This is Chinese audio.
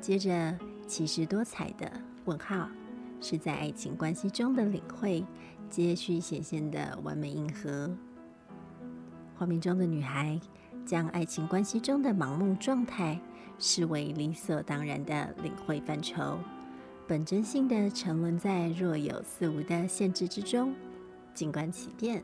接着其实多彩的问号是在爱情关系中的领会接续显现的完美硬核。画面中的女孩将爱情关系中的盲目状态视为理所当然的领会范畴。本真性的沉沦在若有似无的限制之中静观其变。